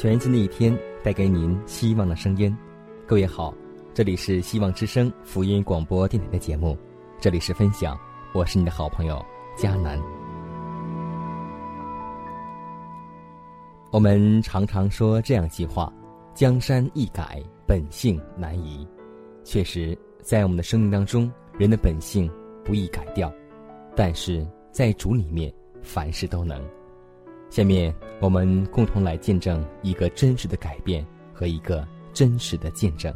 全新的一天，带给您希望的声音。各位好，这里是希望之声福音广播电台的节目，这里是分享，我是你的好朋友佳南。我们常常说这样一句话：“江山易改，本性难移。”确实，在我们的生命当中，人的本性不易改掉，但是在主里面，凡事都能。下面我们共同来见证一个真实的改变和一个真实的见证。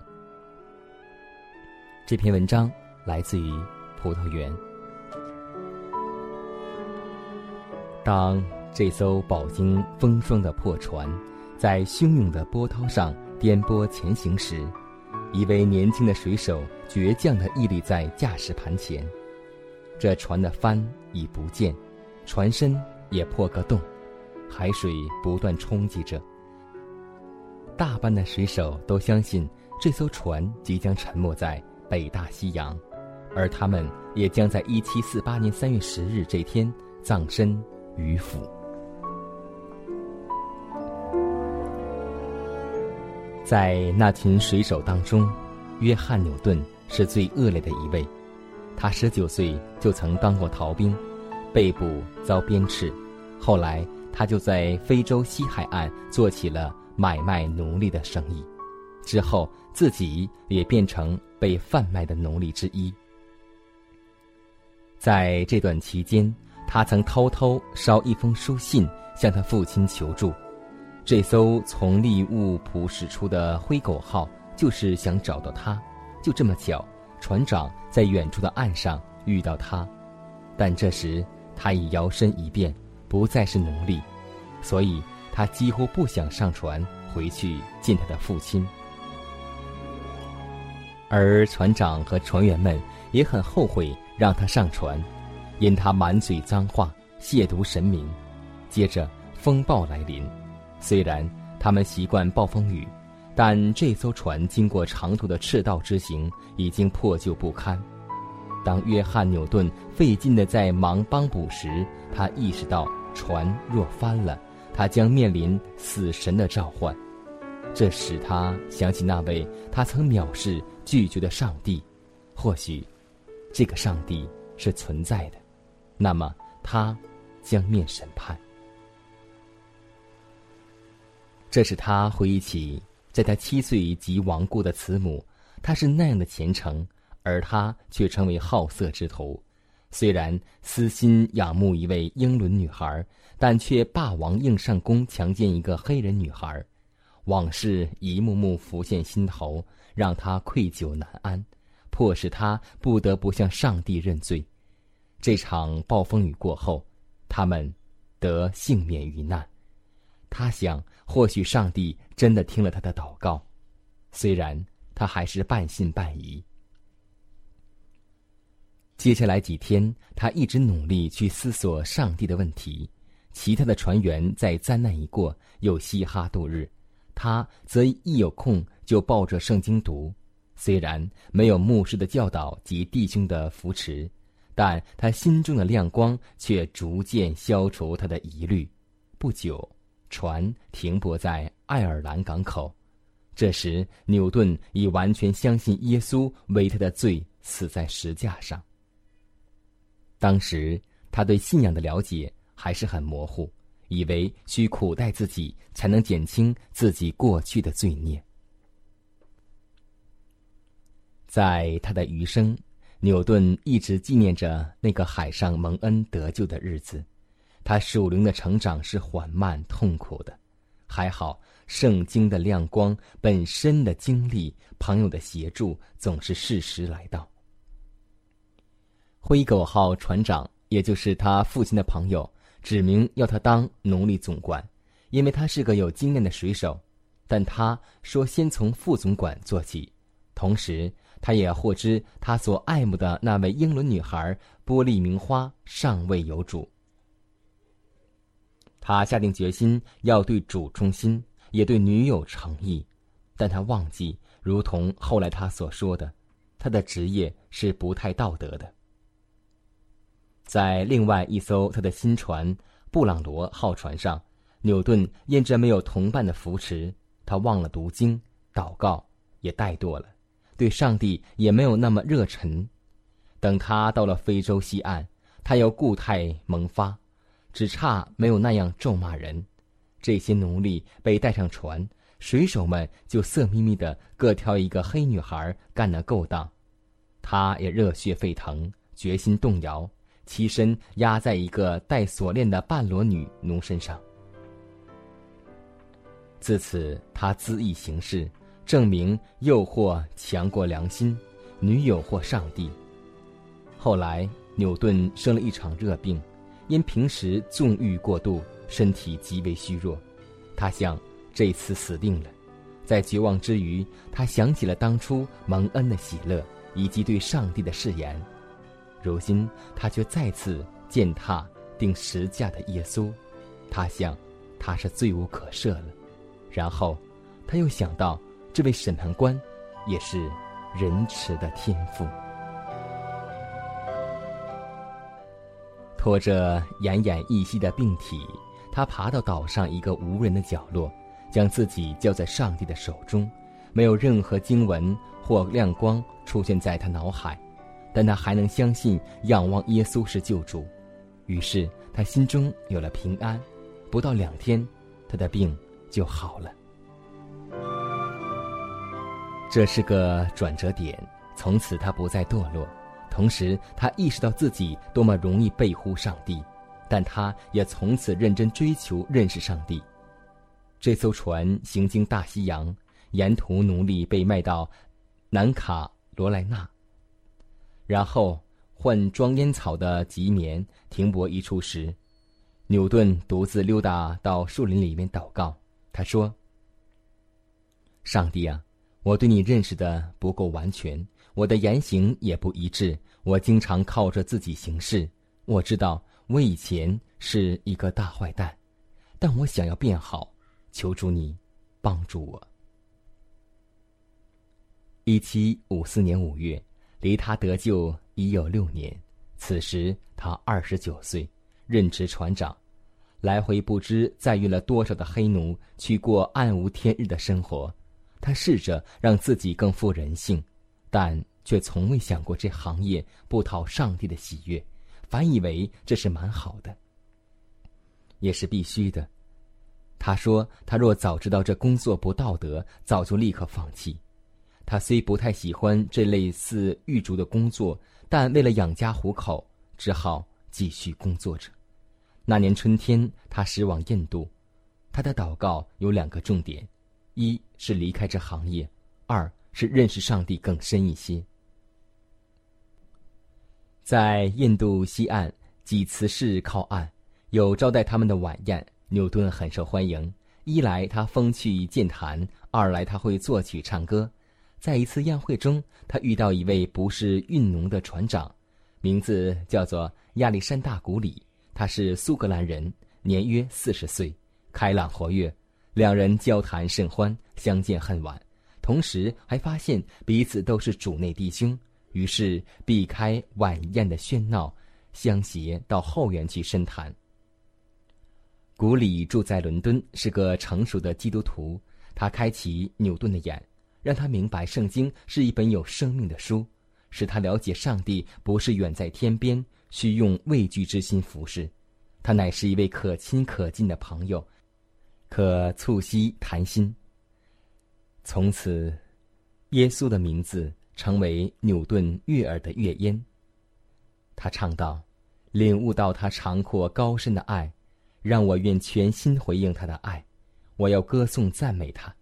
这篇文章来自于葡萄园。当这艘饱经风霜的破船在汹涌的波涛上颠簸前行时，一位年轻的水手倔强地屹立在驾驶盘前。这船的帆已不见，船身也破个洞。海水不断冲击着，大半的水手都相信这艘船即将沉没在北大西洋，而他们也将在一七四八年三月十日这天葬身鱼腹。在那群水手当中，约翰·纽顿是最恶劣的一位。他十九岁就曾当过逃兵，被捕遭鞭笞，后来。他就在非洲西海岸做起了买卖奴隶的生意，之后自己也变成被贩卖的奴隶之一。在这段期间，他曾偷偷捎一封书信向他父亲求助。这艘从利物浦驶出的灰狗号就是想找到他。就这么巧，船长在远处的岸上遇到他，但这时他已摇身一变。不再是奴隶，所以他几乎不想上船回去见他的父亲。而船长和船员们也很后悔让他上船，因他满嘴脏话，亵渎神明。接着风暴来临，虽然他们习惯暴风雨，但这艘船经过长途的赤道之行已经破旧不堪。当约翰·纽顿费劲的在忙帮补时，他意识到。船若翻了，他将面临死神的召唤。这使他想起那位他曾藐视、拒绝的上帝。或许，这个上帝是存在的，那么他将面审判。这是他回忆起，在他七岁即亡故的慈母，他是那样的虔诚，而他却成为好色之徒。虽然私心仰慕一位英伦女孩，但却霸王硬上弓强奸一个黑人女孩，往事一幕幕浮现心头，让他愧疚难安，迫使他不得不向上帝认罪。这场暴风雨过后，他们得幸免于难。他想，或许上帝真的听了他的祷告，虽然他还是半信半疑。接下来几天，他一直努力去思索上帝的问题。其他的船员在灾难一过，又嘻哈度日，他则一有空就抱着圣经读。虽然没有牧师的教导及弟兄的扶持，但他心中的亮光却逐渐消除他的疑虑。不久，船停泊在爱尔兰港口。这时，牛顿已完全相信耶稣为他的罪死在石架上。当时，他对信仰的了解还是很模糊，以为需苦待自己才能减轻自己过去的罪孽。在他的余生，牛顿一直纪念着那个海上蒙恩得救的日子。他属灵的成长是缓慢痛苦的，还好。圣经的亮光本身的经历，朋友的协助，总是适时来到。灰狗号船长，也就是他父亲的朋友，指明要他当奴隶总管，因为他是个有经验的水手。但他说先从副总管做起。同时，他也获知他所爱慕的那位英伦女孩波利明花尚未有主。他下定决心要对主忠心。也对女友诚意，但他忘记，如同后来他所说的，他的职业是不太道德的。在另外一艘他的新船“布朗罗号”船上，牛顿因着没有同伴的扶持，他忘了读经、祷告，也怠惰了，对上帝也没有那么热忱。等他到了非洲西岸，他又固态萌发，只差没有那样咒骂人。这些奴隶被带上船，水手们就色眯眯的各挑一个黑女孩干那勾当，他也热血沸腾，决心动摇，栖身压在一个带锁链的半裸女奴身上。自此，他恣意行事，证明诱惑强过良心，女友或上帝。后来，牛顿生了一场热病，因平时纵欲过度。身体极为虚弱，他想这次死定了。在绝望之余，他想起了当初蒙恩的喜乐以及对上帝的誓言。如今他却再次践踏定十架的耶稣，他想他是罪无可赦了。然后他又想到这位审判官也是仁慈的天父，拖着奄奄一息的病体。他爬到岛上一个无人的角落，将自己交在上帝的手中。没有任何经文或亮光出现在他脑海，但他还能相信、仰望耶稣是救主。于是他心中有了平安。不到两天，他的病就好了。这是个转折点，从此他不再堕落。同时，他意识到自己多么容易背乎上帝。但他也从此认真追求认识上帝。这艘船行经大西洋，沿途奴隶被卖到南卡罗来纳，然后换装烟草的吉棉停泊一处时，牛顿独自溜达到树林里面祷告。他说：“上帝啊，我对你认识的不够完全，我的言行也不一致，我经常靠着自己行事。我知道。”我以前是一个大坏蛋，但我想要变好，求助你帮助我。一七五四年五月，离他得救已有六年。此时他二十九岁，任职船长，来回不知载运了多少的黑奴去过暗无天日的生活。他试着让自己更富人性，但却从未想过这行业不讨上帝的喜悦。反以为这是蛮好的，也是必须的。他说：“他若早知道这工作不道德，早就立刻放弃。”他虽不太喜欢这类似狱卒的工作，但为了养家糊口，只好继续工作着。那年春天，他驶往印度。他的祷告有两个重点：一是离开这行业，二是认识上帝更深一些。在印度西岸几次市靠岸，有招待他们的晚宴。牛顿很受欢迎，一来他风趣健谈，二来他会作曲唱歌。在一次宴会中，他遇到一位不是运农的船长，名字叫做亚历山大·古里，他是苏格兰人，年约四十岁，开朗活跃。两人交谈甚欢，相见恨晚，同时还发现彼此都是主内弟兄。于是避开晚宴的喧闹，相携到后园去深谈。古里住在伦敦，是个成熟的基督徒。他开启牛顿的眼，让他明白圣经是一本有生命的书，使他了解上帝不是远在天边，需用畏惧之心服侍。他乃是一位可亲可近的朋友，可促膝谈心。从此，耶稣的名字成为纽顿悦耳的乐音。他唱道：“领悟到他长阔高深的爱，让我愿全心回应他的爱。我要歌颂赞美他。”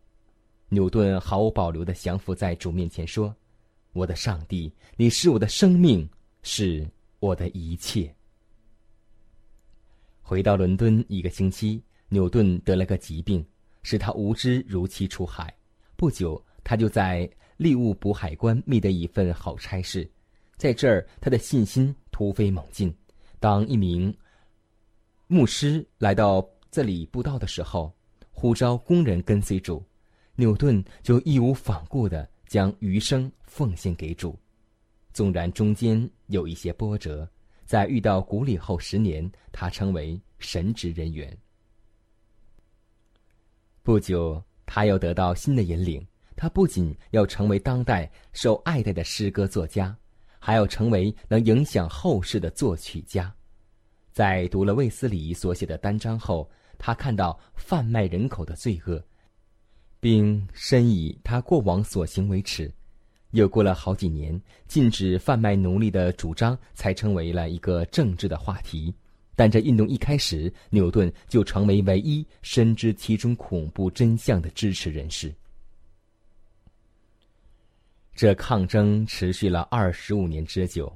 牛顿毫无保留的降服在主面前说：“我的上帝，你是我的生命，是我的一切。”回到伦敦一个星期，牛顿得了个疾病，使他无知如期出海。不久，他就在利物浦海关觅得一份好差事，在这儿，他的信心突飞猛进。当一名牧师来到这里布道的时候，呼召工人跟随主，牛顿就义无反顾地将余生奉献给主。纵然中间有一些波折。在遇到古里后十年，他成为神职人员。不久，他又得到新的引领，他不仅要成为当代受爱戴的诗歌作家，还要成为能影响后世的作曲家。在读了卫斯理所写的单章后，他看到贩卖人口的罪恶，并深以他过往所行为耻。又过了好几年，禁止贩卖奴隶的主张才成为了一个政治的话题。但这运动一开始，牛顿就成为唯一深知其中恐怖真相的支持人士。这抗争持续了二十五年之久，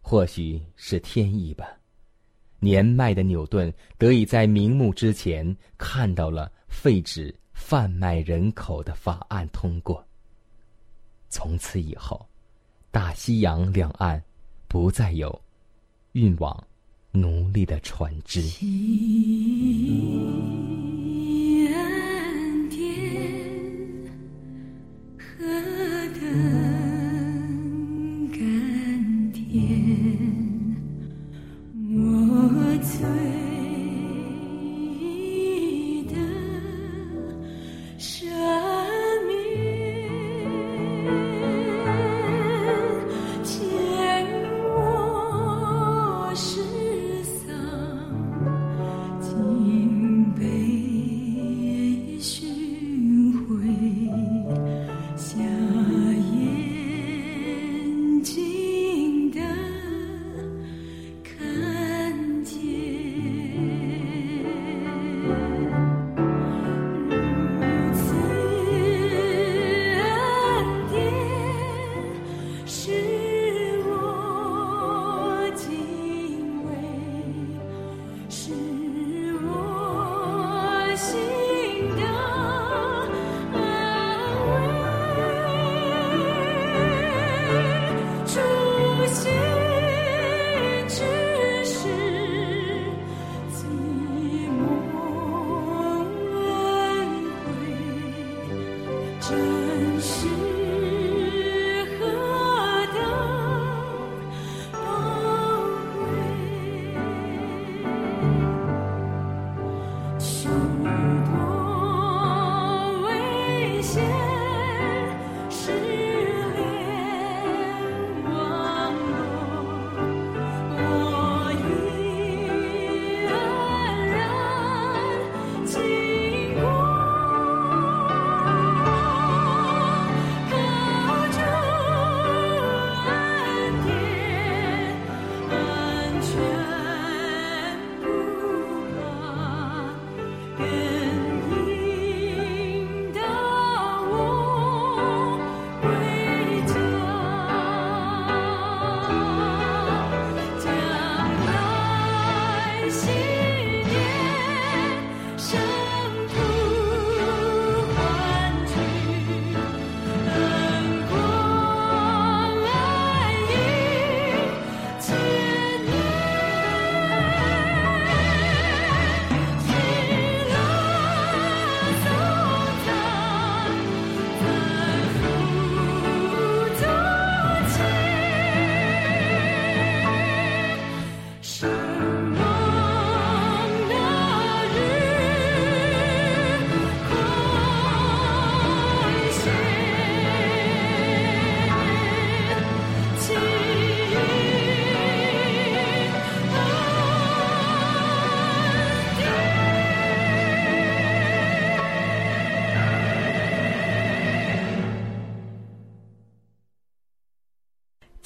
或许是天意吧。年迈的牛顿得以在明目之前看到了废止贩卖人口的法案通过。从此以后，大西洋两岸不再有运往奴隶的船只。Jesus.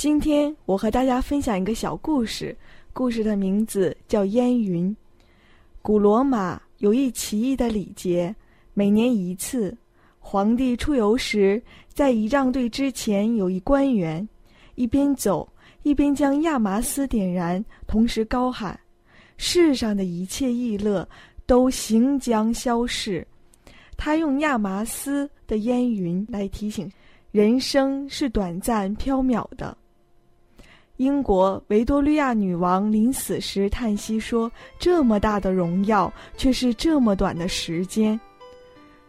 今天我和大家分享一个小故事，故事的名字叫《烟云》。古罗马有一奇异的礼节，每年一次，皇帝出游时，在仪仗队之前有一官员，一边走一边将亚麻丝点燃，同时高喊：“世上的一切逸乐都行将消逝。”他用亚麻丝的烟云来提醒，人生是短暂飘渺的。英国维多利亚女王临死时叹息说：“这么大的荣耀，却是这么短的时间。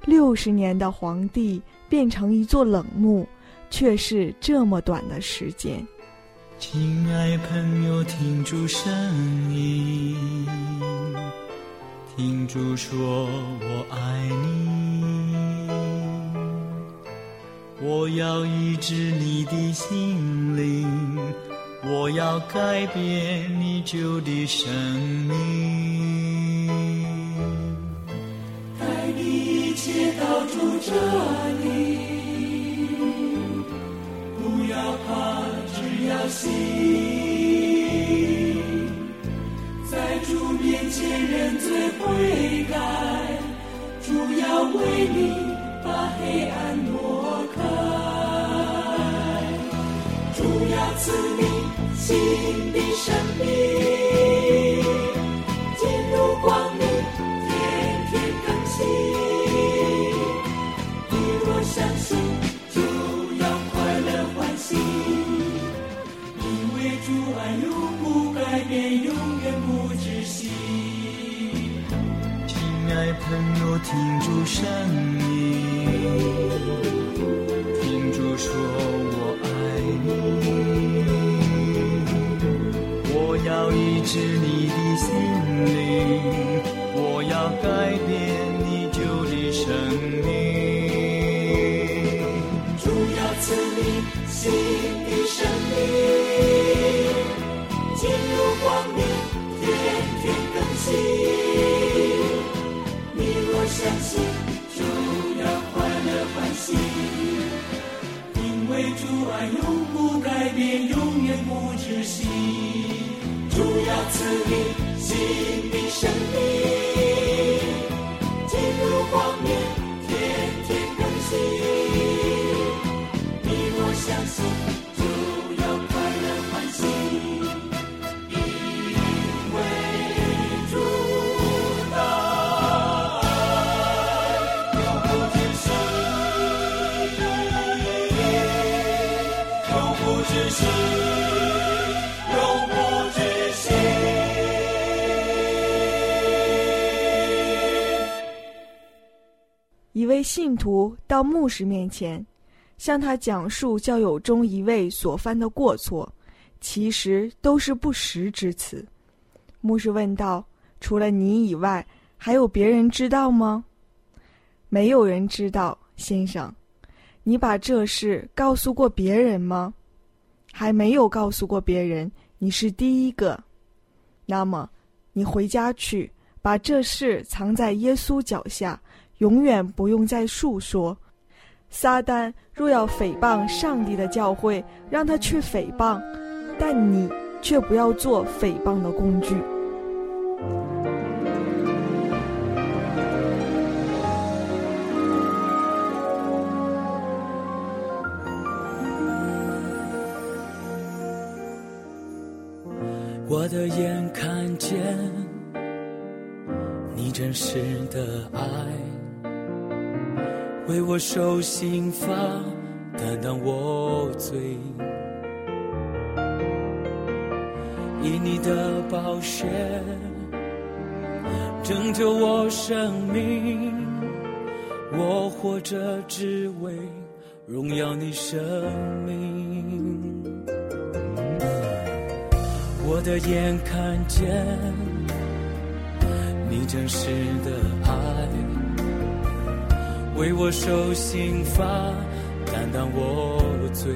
六十年的皇帝变成一座冷墓，却是这么短的时间。”亲爱朋友，听住声音，听住说我爱你，我要医治你的心灵。我要改变你旧的生命，带你一切到主这里，不要怕，只要信，在主面前认罪悔改，主要为你把黑暗挪开，主要赐你。新的生命进入光明，天天更新。你若相信，就要快乐欢喜，因为主爱永不改变，永远不止息。亲爱朋友，听住声音，听住说我爱医治你的心灵，我要改变你旧的生命。主要赐你新的生命，进入光明，天天更新。你若相信，就要快乐欢喜，因为主爱永不改变，永远不止息。主要信徒到牧师面前，向他讲述教友中一位所犯的过错，其实都是不实之词。牧师问道：“除了你以外，还有别人知道吗？”“没有人知道，先生。”“你把这事告诉过别人吗？”“还没有告诉过别人，你是第一个。”“那么，你回家去，把这事藏在耶稣脚下。”永远不用再述说。撒旦若要诽谤上帝的教诲，让他去诽谤，但你却不要做诽谤的工具。我的眼看见你真实的爱。为我受刑罚，担当我罪，以你的宝血拯救我生命，我活着只为荣耀你生命。我的眼看见你真实的爱。为我受刑罚，担当我罪，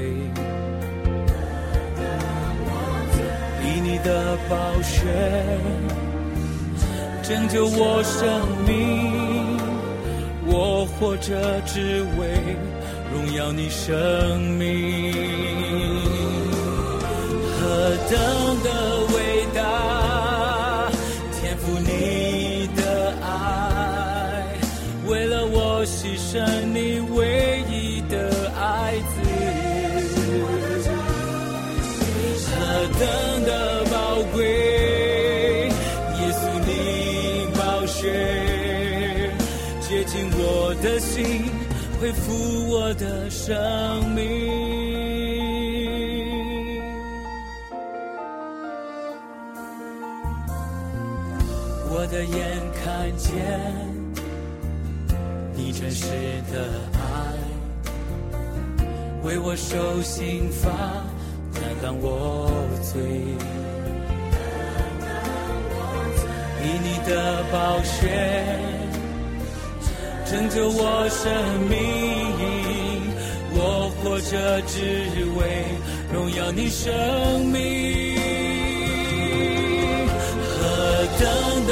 以你的宝血拯救我生命，我活着只为荣耀你生命。何等的你唯一的爱子，何等的宝贵！耶稣你宝血接近我的心，恢复我的生命。我的眼看见真实的爱，为我受刑罚，担当我罪，以你的宝血拯救我生命，我活着只为荣耀你生命。何等的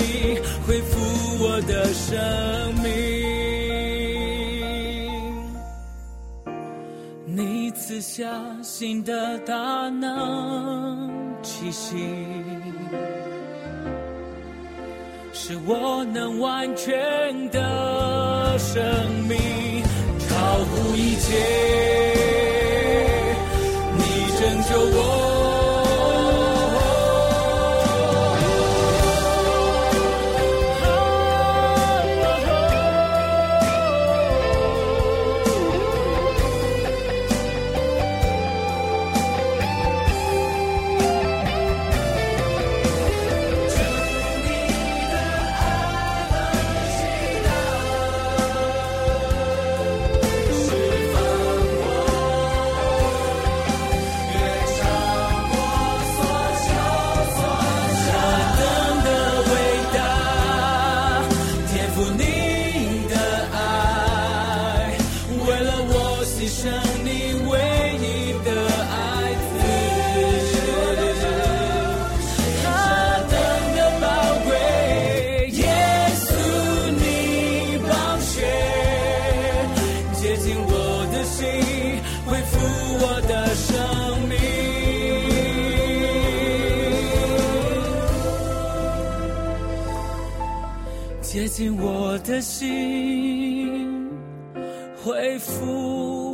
你恢复我的生命。你赐下新的大能气息，使我能完全的生命，超乎一切。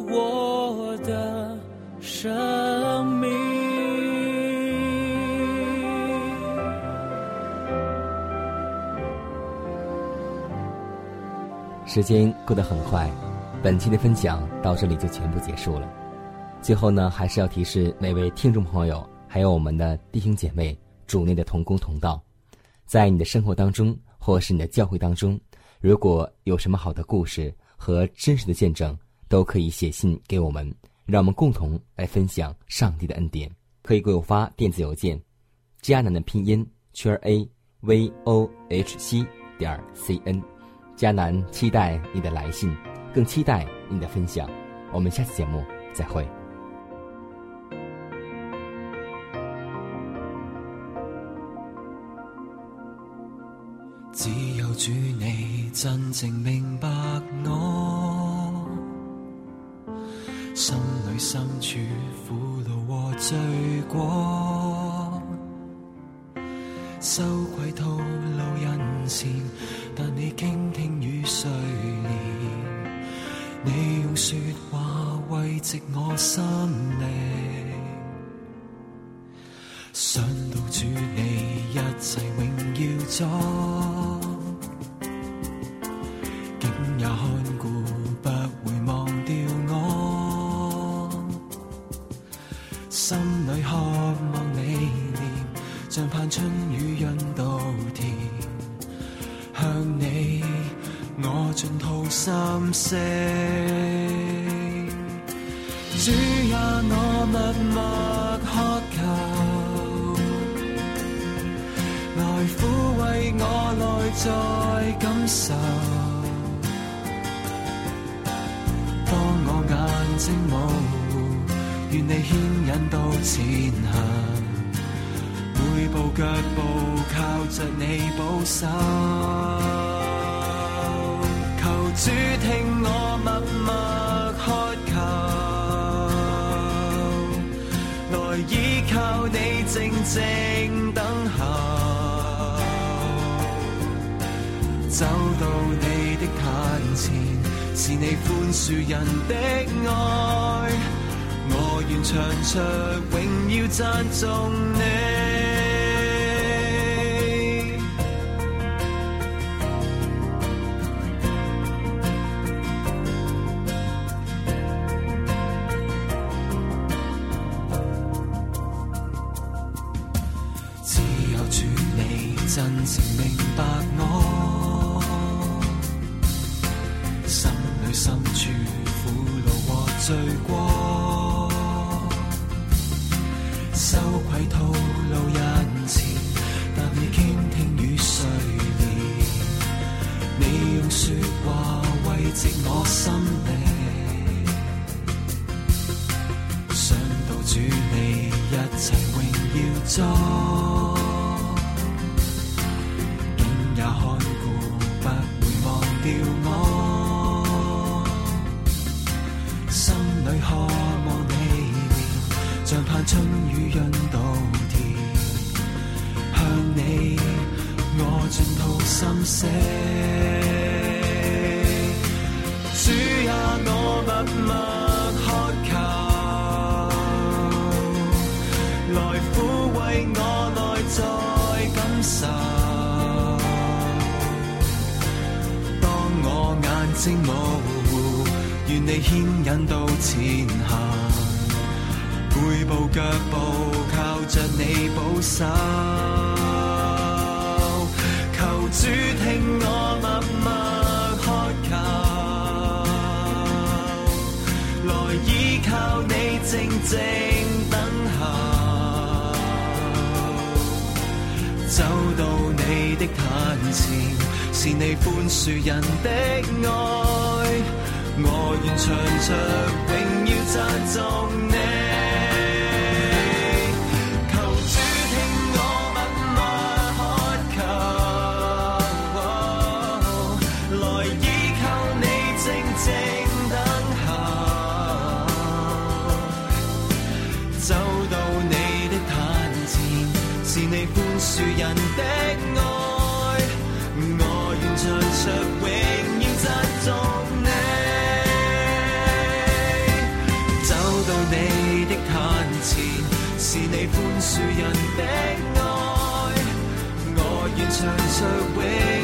我的生命。时间过得很快，本期的分享到这里就全部结束了。最后呢，还是要提示每位听众朋友，还有我们的弟兄姐妹、主内的同工同道，在你的生活当中，或是你的教会当中，如果有什么好的故事和真实的见证，都可以写信给我们，让我们共同来分享上帝的恩典。可以给我发电子邮件，迦南的拼音圈 a v o h c 点 c n。迦南期待你的来信，更期待你的分享。我们下次节目再会。只有主你真正明白我，心里深處苦惱和罪過，羞愧吐露人前，但你傾聽與垂憐，你用說話慰藉我心靈。想到主你一切榮耀咗，再感受。当我眼睛模糊，愿你牵引到前行，每步脚步靠着你保守。求主听我默默渴求，来依靠你静静。到你的眼前。是你宽恕人的爱，我愿唱出永要赞颂你。心聲，主啊，我默默渴求，来抚慰我内在感受。當我眼睛模糊，願你牽引到前行，每步腳步靠着你保守。主聽我默默渴求，來依靠你靜靜等候。走到你的壇前，是你宽恕人的愛，我願唱着 turn so weary.